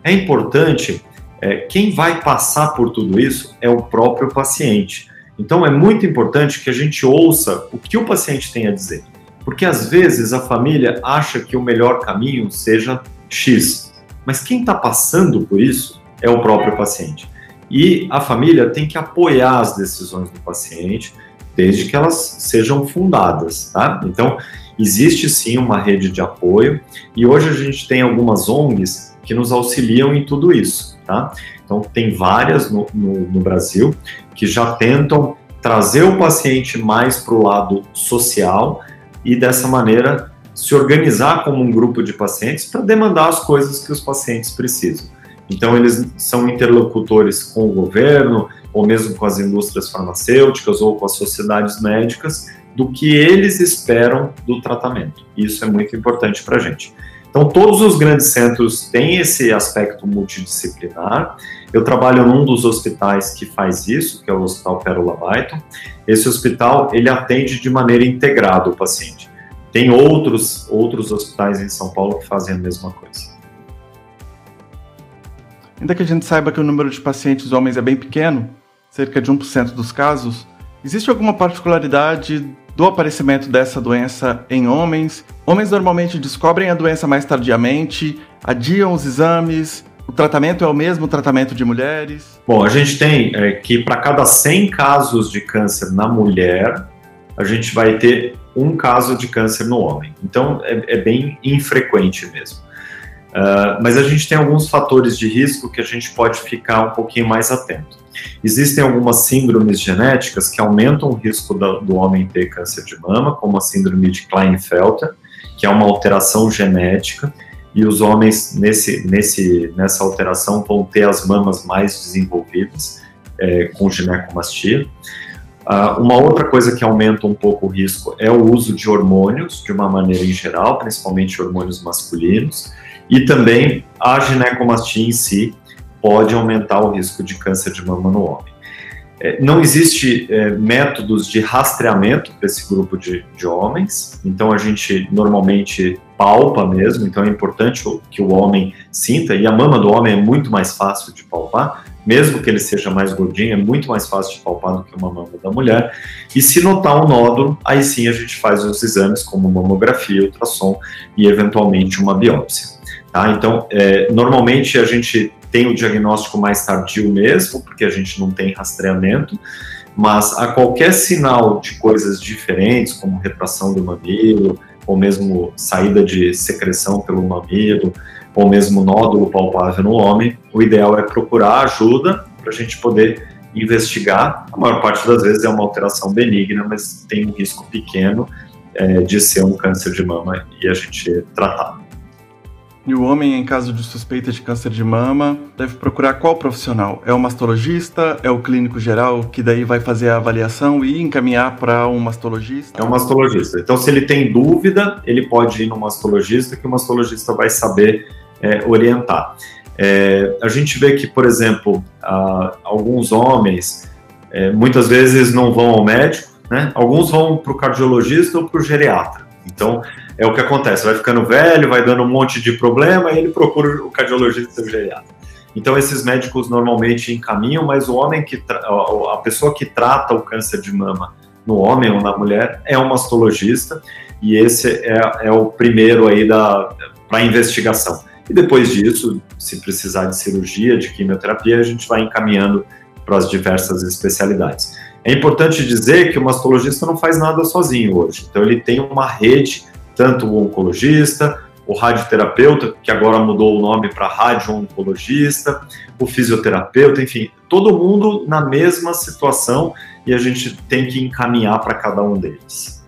Speaker 2: É importante, é, quem vai passar por tudo isso é o próprio paciente. Então é muito importante que a gente ouça o que o paciente tem a dizer. Porque às vezes a família acha que o melhor caminho seja X, mas quem está passando por isso é o próprio paciente. E a família tem que apoiar as decisões do paciente, desde que elas sejam fundadas, tá? Então, existe sim uma rede de apoio e hoje a gente tem algumas ONGs que nos auxiliam em tudo isso, tá? Então, tem várias no, no, no Brasil que já tentam trazer o paciente mais para o lado social e dessa maneira se organizar como um grupo de pacientes para demandar as coisas que os pacientes precisam. Então, eles são interlocutores com o governo, ou mesmo com as indústrias farmacêuticas ou com as sociedades médicas, do que eles esperam do tratamento. Isso é muito importante para a gente. Então, todos os grandes centros têm esse aspecto multidisciplinar. Eu trabalho num dos hospitais que faz isso, que é o Hospital Pérola Byton. Esse hospital, ele atende de maneira integrada o paciente. Tem outros, outros hospitais em São Paulo que fazem a mesma coisa.
Speaker 1: Ainda que a gente saiba que o número de pacientes homens é bem pequeno, cerca de 1% dos casos, existe alguma particularidade do aparecimento dessa doença em homens? Homens normalmente descobrem a doença mais tardiamente, adiam os exames, o tratamento é o mesmo tratamento de mulheres?
Speaker 2: Bom, a gente tem é, que para cada 100 casos de câncer na mulher, a gente vai ter um caso de câncer no homem. Então é, é bem infrequente mesmo. Uh, mas a gente tem alguns fatores de risco que a gente pode ficar um pouquinho mais atento. Existem algumas síndromes genéticas que aumentam o risco do, do homem ter câncer de mama, como a síndrome de Klinefelter, que é uma alteração genética, e os homens nesse, nesse, nessa alteração vão ter as mamas mais desenvolvidas é, com ginecomastia. Uh, uma outra coisa que aumenta um pouco o risco é o uso de hormônios, de uma maneira em geral, principalmente hormônios masculinos. E também a ginecomastia em si pode aumentar o risco de câncer de mama no homem. É, não existe é, métodos de rastreamento para esse grupo de, de, homens, então a gente normalmente palpa mesmo, então é importante que o homem sinta, e a mama do homem é muito mais fácil de palpar, mesmo que ele seja mais gordinho, é muito mais fácil de palpar do que uma mama da mulher. E se notar um nódulo, aí sim a gente faz os exames como mamografia, ultrassom e eventualmente uma biópsia. Tá? Então, é, normalmente a gente tem o diagnóstico mais tardio mesmo, porque a gente não tem rastreamento, mas a qualquer sinal de coisas diferentes, como retração do mamilo, ou mesmo saída de secreção pelo mamilo, ou mesmo nódulo palpável no homem, o ideal é procurar ajuda para a gente poder investigar. A maior parte das vezes é uma alteração benigna, mas tem um risco pequeno é, de ser um câncer de mama e a gente tratar.
Speaker 1: E o homem, em caso de suspeita de câncer de mama, deve procurar qual profissional? É o mastologista? É o clínico geral que daí vai fazer a avaliação e encaminhar para um mastologista?
Speaker 2: É um mastologista. Então, se ele tem dúvida, ele pode ir no mastologista, que o mastologista vai saber é, orientar. É, a gente vê que, por exemplo, a, alguns homens é, muitas vezes não vão ao médico, né? Alguns vão para o cardiologista ou para o geriatra. Então, é o que acontece, vai ficando velho, vai dando um monte de problema e ele procura o cardiologista geriatra. Então, esses médicos normalmente encaminham, mas o homem que a pessoa que trata o câncer de mama no homem ou na mulher é um mastologista e esse é, é o primeiro aí da para investigação. E depois disso, se precisar de cirurgia, de quimioterapia, a gente vai encaminhando para as diversas especialidades. É importante dizer que o mastologista não faz nada sozinho hoje. Então, ele tem uma rede, tanto o oncologista, o radioterapeuta, que agora mudou o nome para radio-oncologista, o fisioterapeuta, enfim, todo mundo na mesma situação e a gente tem que encaminhar para cada um deles.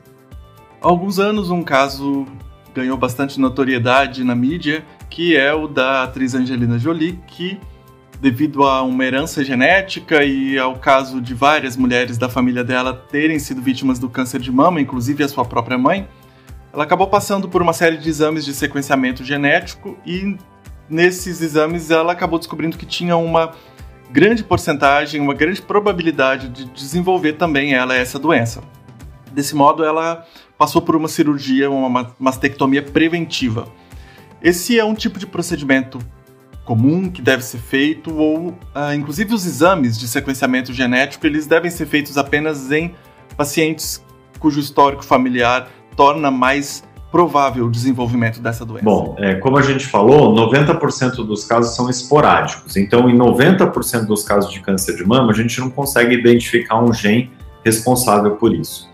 Speaker 1: Há alguns anos, um caso ganhou bastante notoriedade na mídia, que é o da atriz Angelina Jolie, que devido a uma herança genética e ao caso de várias mulheres da família dela terem sido vítimas do câncer de mama, inclusive a sua própria mãe, ela acabou passando por uma série de exames de sequenciamento genético e nesses exames ela acabou descobrindo que tinha uma grande porcentagem, uma grande probabilidade de desenvolver também ela essa doença. Desse modo, ela passou por uma cirurgia, uma mastectomia preventiva. Esse é um tipo de procedimento comum que deve ser feito ou, uh, inclusive, os exames de sequenciamento genético eles devem ser feitos apenas em pacientes cujo histórico familiar torna mais provável o desenvolvimento dessa doença?
Speaker 2: Bom, é, como a gente falou, 90% dos casos são esporádicos. Então, em 90% dos casos de câncer de mama, a gente não consegue identificar um gene responsável por isso.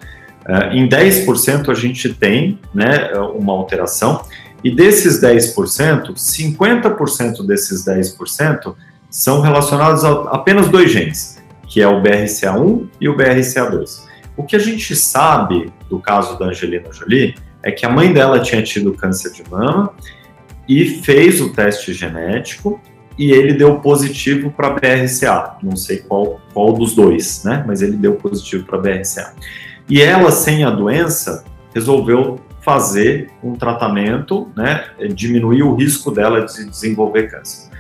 Speaker 2: É, em 10% a gente tem né, uma alteração, e desses 10%, 50% desses 10% são relacionados a apenas dois genes, que é o BRCA1 e o BRCA2. O que a gente sabe do caso da Angelina Jolie é que a mãe dela tinha tido câncer de mama e fez o teste genético e ele deu positivo para BRCA. Não sei qual, qual dos dois, né? Mas ele deu positivo para BRCA. E ela, sem a doença, resolveu fazer um tratamento, né? Diminuir o risco dela de desenvolver câncer.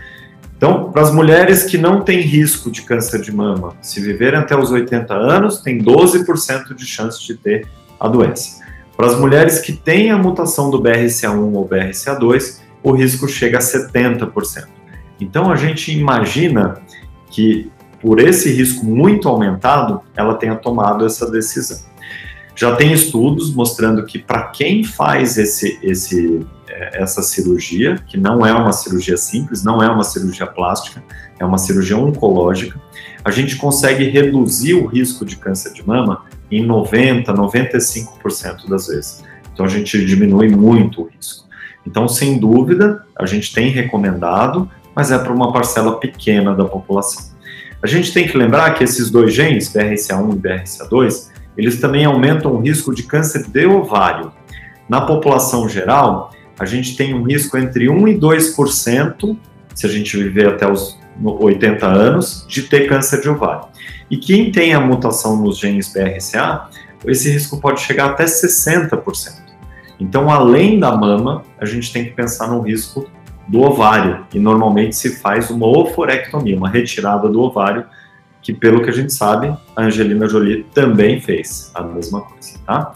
Speaker 2: Então, para as mulheres que não têm risco de câncer de mama, se viverem até os 80 anos, tem 12% de chance de ter a doença. Para as mulheres que têm a mutação do BRCA1 ou BRCA2, o risco chega a 70%. Então a gente imagina que por esse risco muito aumentado, ela tenha tomado essa decisão. Já tem estudos mostrando que para quem faz esse, esse, é, essa cirurgia, que não é uma cirurgia simples, não é uma cirurgia plástica, é uma cirurgia oncológica, a gente consegue reduzir o risco de câncer de mama em 90, 95% das vezes. Então a gente diminui muito o risco. Então, sem dúvida, a gente tem recomendado, mas é para uma parcela pequena da população. A gente tem que lembrar que esses dois genes, BRCA1 e BRCA2, eles também aumentam o risco de câncer de ovário. Na população geral, a gente tem um risco entre 1 e 2%, se a gente viver até os 80 anos, de ter câncer de ovário. E quem tem a mutação nos genes BRCA, esse risco pode chegar até 60%. Então, além da mama, a gente tem que pensar no risco do ovário, e normalmente se faz uma oforectomia, uma retirada do ovário, que pelo que a gente sabe, a Angelina Jolie também fez a mesma coisa, tá?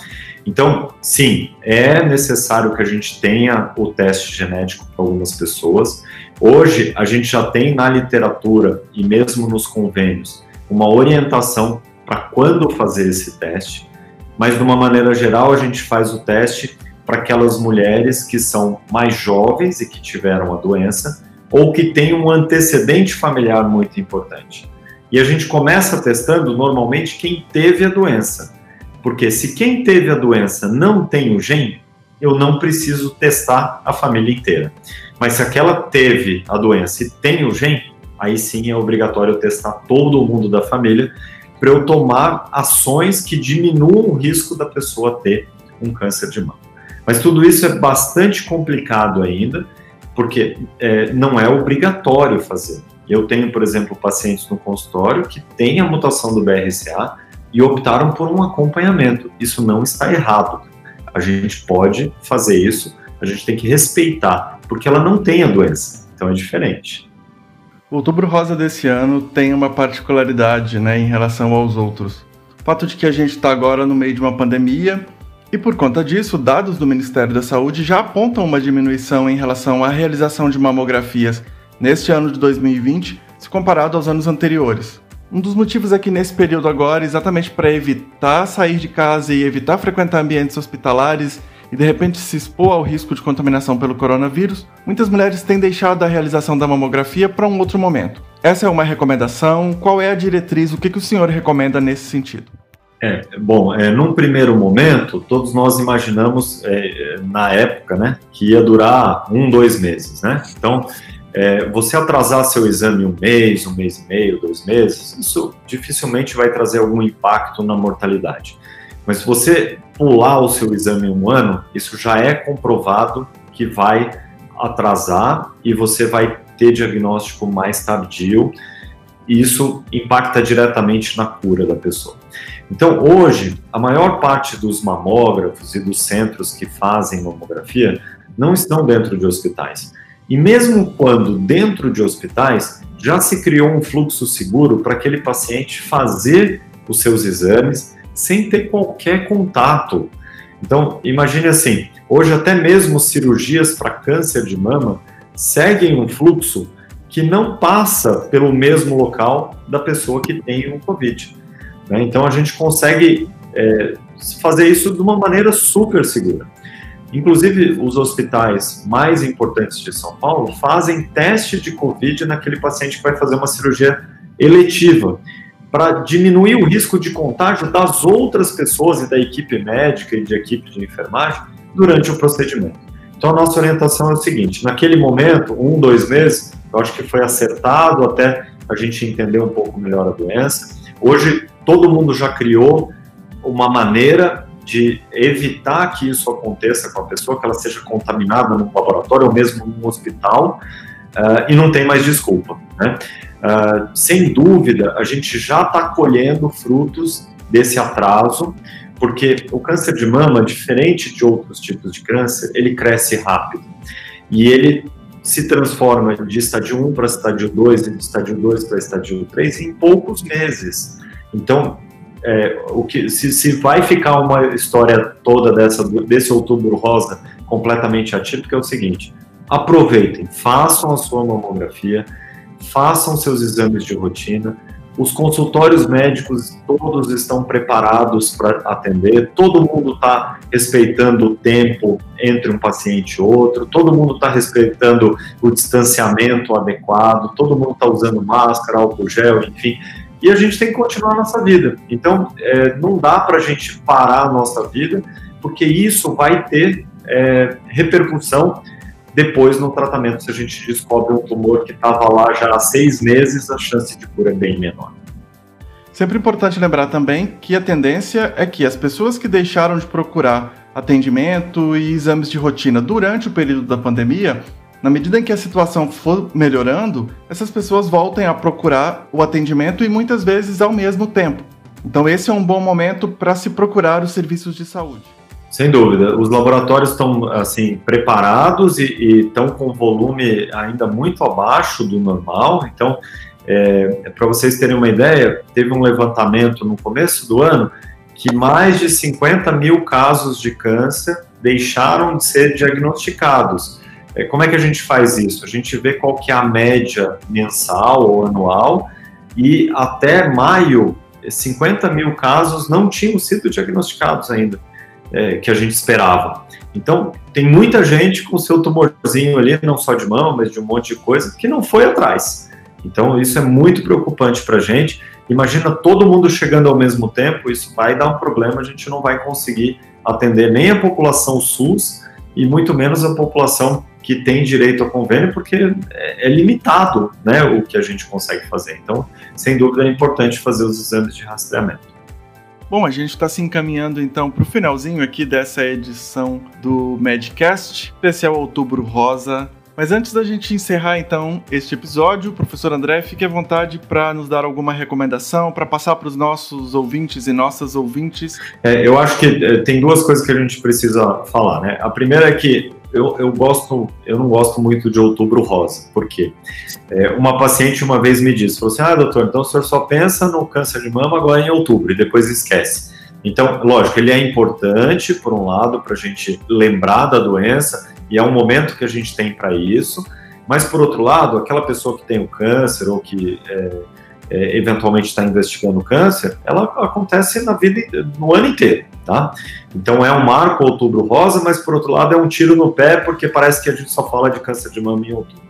Speaker 2: Então, sim, é necessário que a gente tenha o teste genético para algumas pessoas. Hoje, a gente já tem na literatura e mesmo nos convênios uma orientação para quando fazer esse teste, mas de uma maneira geral a gente faz o teste para aquelas mulheres que são mais jovens e que tiveram a doença ou que têm um antecedente familiar muito importante. E a gente começa testando normalmente quem teve a doença, porque se quem teve a doença não tem o gene, eu não preciso testar a família inteira. Mas se aquela teve a doença e tem o gene, aí sim é obrigatório testar todo mundo da família para eu tomar ações que diminuam o risco da pessoa ter um câncer de mama. Mas tudo isso é bastante complicado ainda, porque é, não é obrigatório fazer. Eu tenho, por exemplo, pacientes no consultório que têm a mutação do BRCA e optaram por um acompanhamento. Isso não está errado. A gente pode fazer isso, a gente tem que respeitar, porque ela não tem a doença, então é diferente.
Speaker 1: O Outubro Rosa desse ano tem uma particularidade né, em relação aos outros. O fato de que a gente está agora no meio de uma pandemia e, por conta disso, dados do Ministério da Saúde já apontam uma diminuição em relação à realização de mamografias neste ano de 2020 se comparado aos anos anteriores. Um dos motivos é que nesse período agora, exatamente para evitar sair de casa e evitar frequentar ambientes hospitalares e de repente se expor ao risco de contaminação pelo coronavírus, muitas mulheres têm deixado a realização da mamografia para um outro momento. Essa é uma recomendação? Qual é a diretriz? O que, que o senhor recomenda nesse sentido?
Speaker 2: É, bom, é, num primeiro momento, todos nós imaginamos, é, na época, né, que ia durar um, dois meses, né? Então, é, você atrasar seu exame um mês, um mês e meio, dois meses, isso dificilmente vai trazer algum impacto na mortalidade. Mas se você pular o seu exame um ano, isso já é comprovado que vai atrasar e você vai ter diagnóstico mais tardio e isso impacta diretamente na cura da pessoa. Então, hoje, a maior parte dos mamógrafos e dos centros que fazem mamografia não estão dentro de hospitais. E mesmo quando dentro de hospitais, já se criou um fluxo seguro para aquele paciente fazer os seus exames sem ter qualquer contato. Então, imagine assim: hoje, até mesmo cirurgias para câncer de mama seguem um fluxo que não passa pelo mesmo local da pessoa que tem o Covid. Né? Então a gente consegue é, fazer isso de uma maneira super segura. Inclusive, os hospitais mais importantes de São Paulo fazem teste de Covid naquele paciente que vai fazer uma cirurgia eletiva, para diminuir o risco de contágio das outras pessoas e da equipe médica e de equipe de enfermagem durante o procedimento. Então, a nossa orientação é o seguinte: naquele momento, um, dois meses, eu acho que foi acertado até a gente entender um pouco melhor a doença. Hoje, todo mundo já criou uma maneira de evitar que isso aconteça com a pessoa, que ela seja contaminada no laboratório ou mesmo no hospital, uh, e não tem mais desculpa. Né? Uh, sem dúvida, a gente já está colhendo frutos desse atraso, porque o câncer de mama, diferente de outros tipos de câncer, ele cresce rápido. E ele se transforma de estádio 1 para estádio 2, de estádio 2 para estádio 3 em poucos meses. Então, é, o que se, se, vai ficar uma história toda dessa desse outubro rosa completamente atípico é o seguinte: aproveitem, façam a sua mamografia, façam seus exames de rotina. Os consultórios médicos todos estão preparados para atender, todo mundo está respeitando o tempo entre um paciente e outro, todo mundo está respeitando o distanciamento adequado, todo mundo está usando máscara, álcool gel, enfim e a gente tem que continuar a nossa vida. Então, é, não dá para a gente parar a nossa vida, porque isso vai ter é, repercussão depois no tratamento. Se a gente descobre um tumor que estava lá já há seis meses, a chance de cura é bem menor.
Speaker 1: Sempre importante lembrar também que a tendência é que as pessoas que deixaram de procurar atendimento e exames de rotina durante o período da pandemia na medida em que a situação for melhorando, essas pessoas voltem a procurar o atendimento e muitas vezes ao mesmo tempo. Então, esse é um bom momento para se procurar os serviços de saúde.
Speaker 2: Sem dúvida, os laboratórios estão assim preparados e estão com volume ainda muito abaixo do normal. Então, é, é para vocês terem uma ideia, teve um levantamento no começo do ano que mais de 50 mil casos de câncer deixaram de ser diagnosticados. É, como é que a gente faz isso? A gente vê qual que é a média mensal ou anual e até maio, 50 mil casos não tinham sido diagnosticados ainda, é, que a gente esperava. Então, tem muita gente com seu tumorzinho ali, não só de mão, mas de um monte de coisa, que não foi atrás. Então, isso é muito preocupante para a gente. Imagina todo mundo chegando ao mesmo tempo, isso vai dar um problema, a gente não vai conseguir atender nem a população SUS e muito menos a população que tem direito a convênio, porque é, é, limitado né, o que a gente consegue fazer. Então, sem dúvida, é importante fazer os exames de rastreamento.
Speaker 1: Bom, a gente está se encaminhando então para o finalzinho aqui dessa edição do Medcast, especial Outubro Rosa mas antes da gente encerrar então este episódio, professor André, fique à vontade para nos dar alguma recomendação, para passar para os nossos ouvintes e nossas ouvintes.
Speaker 2: É, eu acho que é, tem duas coisas que a gente precisa falar, né? A primeira é que eu, eu gosto, eu não gosto muito de outubro rosa, porque é, uma paciente uma vez me disse, falou assim, ah, doutor, então o senhor só pensa no câncer de mama agora em outubro e depois esquece. Então, lógico, ele é importante, por um lado, para a gente lembrar da doença, e é um momento que a gente tem para isso. Mas, por outro lado, aquela pessoa que tem o câncer ou que é, é, eventualmente está investigando o câncer, ela acontece na vida, no ano inteiro, tá? Então é um marco outubro rosa, mas por outro lado é um tiro no pé, porque parece que a gente só fala de câncer de mama em outubro.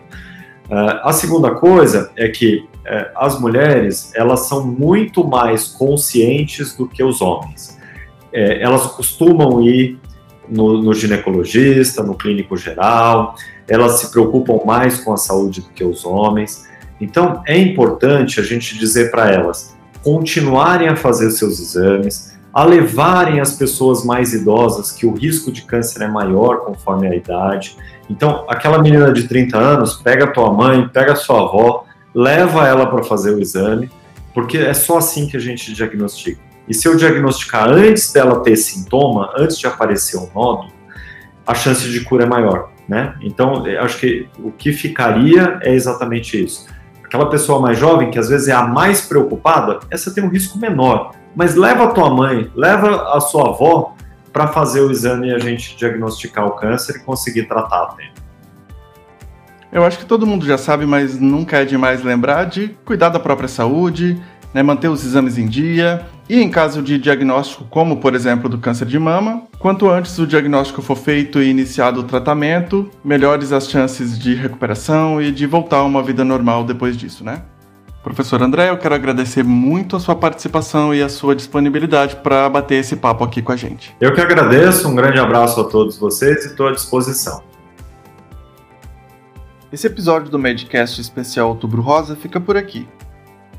Speaker 2: Uh, a segunda coisa é que uh, as mulheres, elas são muito mais conscientes do que os homens. Uh, elas costumam ir no, no ginecologista, no clínico geral, elas se preocupam mais com a saúde do que os homens. Então, é importante a gente dizer para elas continuarem a fazer seus exames, a levarem as pessoas mais idosas, que o risco de câncer é maior conforme a idade. Então, aquela menina de 30 anos, pega tua mãe, pega sua avó, leva ela para fazer o exame, porque é só assim que a gente diagnostica. E se eu diagnosticar antes dela ter sintoma, antes de aparecer um nódulo, a chance de cura é maior, né? Então, acho que o que ficaria é exatamente isso. Aquela pessoa mais jovem, que às vezes é a mais preocupada, essa tem um risco menor. Mas leva a tua mãe, leva a sua avó para fazer o exame e a gente diagnosticar o câncer e conseguir tratar a tempo.
Speaker 1: Eu acho que todo mundo já sabe, mas nunca é demais lembrar de cuidar da própria saúde, né, manter os exames em dia e, em caso de diagnóstico, como por exemplo do câncer de mama, quanto antes o diagnóstico for feito e iniciado o tratamento, melhores as chances de recuperação e de voltar a uma vida normal depois disso, né? Professor André, eu quero agradecer muito a sua participação e a sua disponibilidade para bater esse papo aqui com a gente.
Speaker 2: Eu que agradeço, um grande abraço a todos vocês e estou à disposição.
Speaker 1: Esse episódio do Medcast especial Outubro Rosa fica por aqui.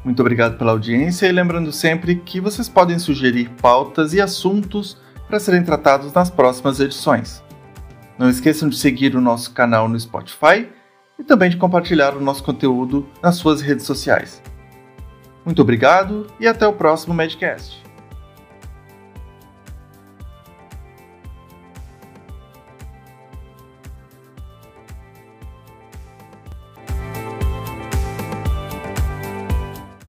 Speaker 1: Muito obrigado pela audiência e lembrando sempre que vocês podem sugerir pautas e assuntos para serem tratados nas próximas edições. Não esqueçam de seguir o nosso canal no Spotify e também de compartilhar o nosso conteúdo nas suas redes sociais. Muito obrigado e até o próximo Medcast.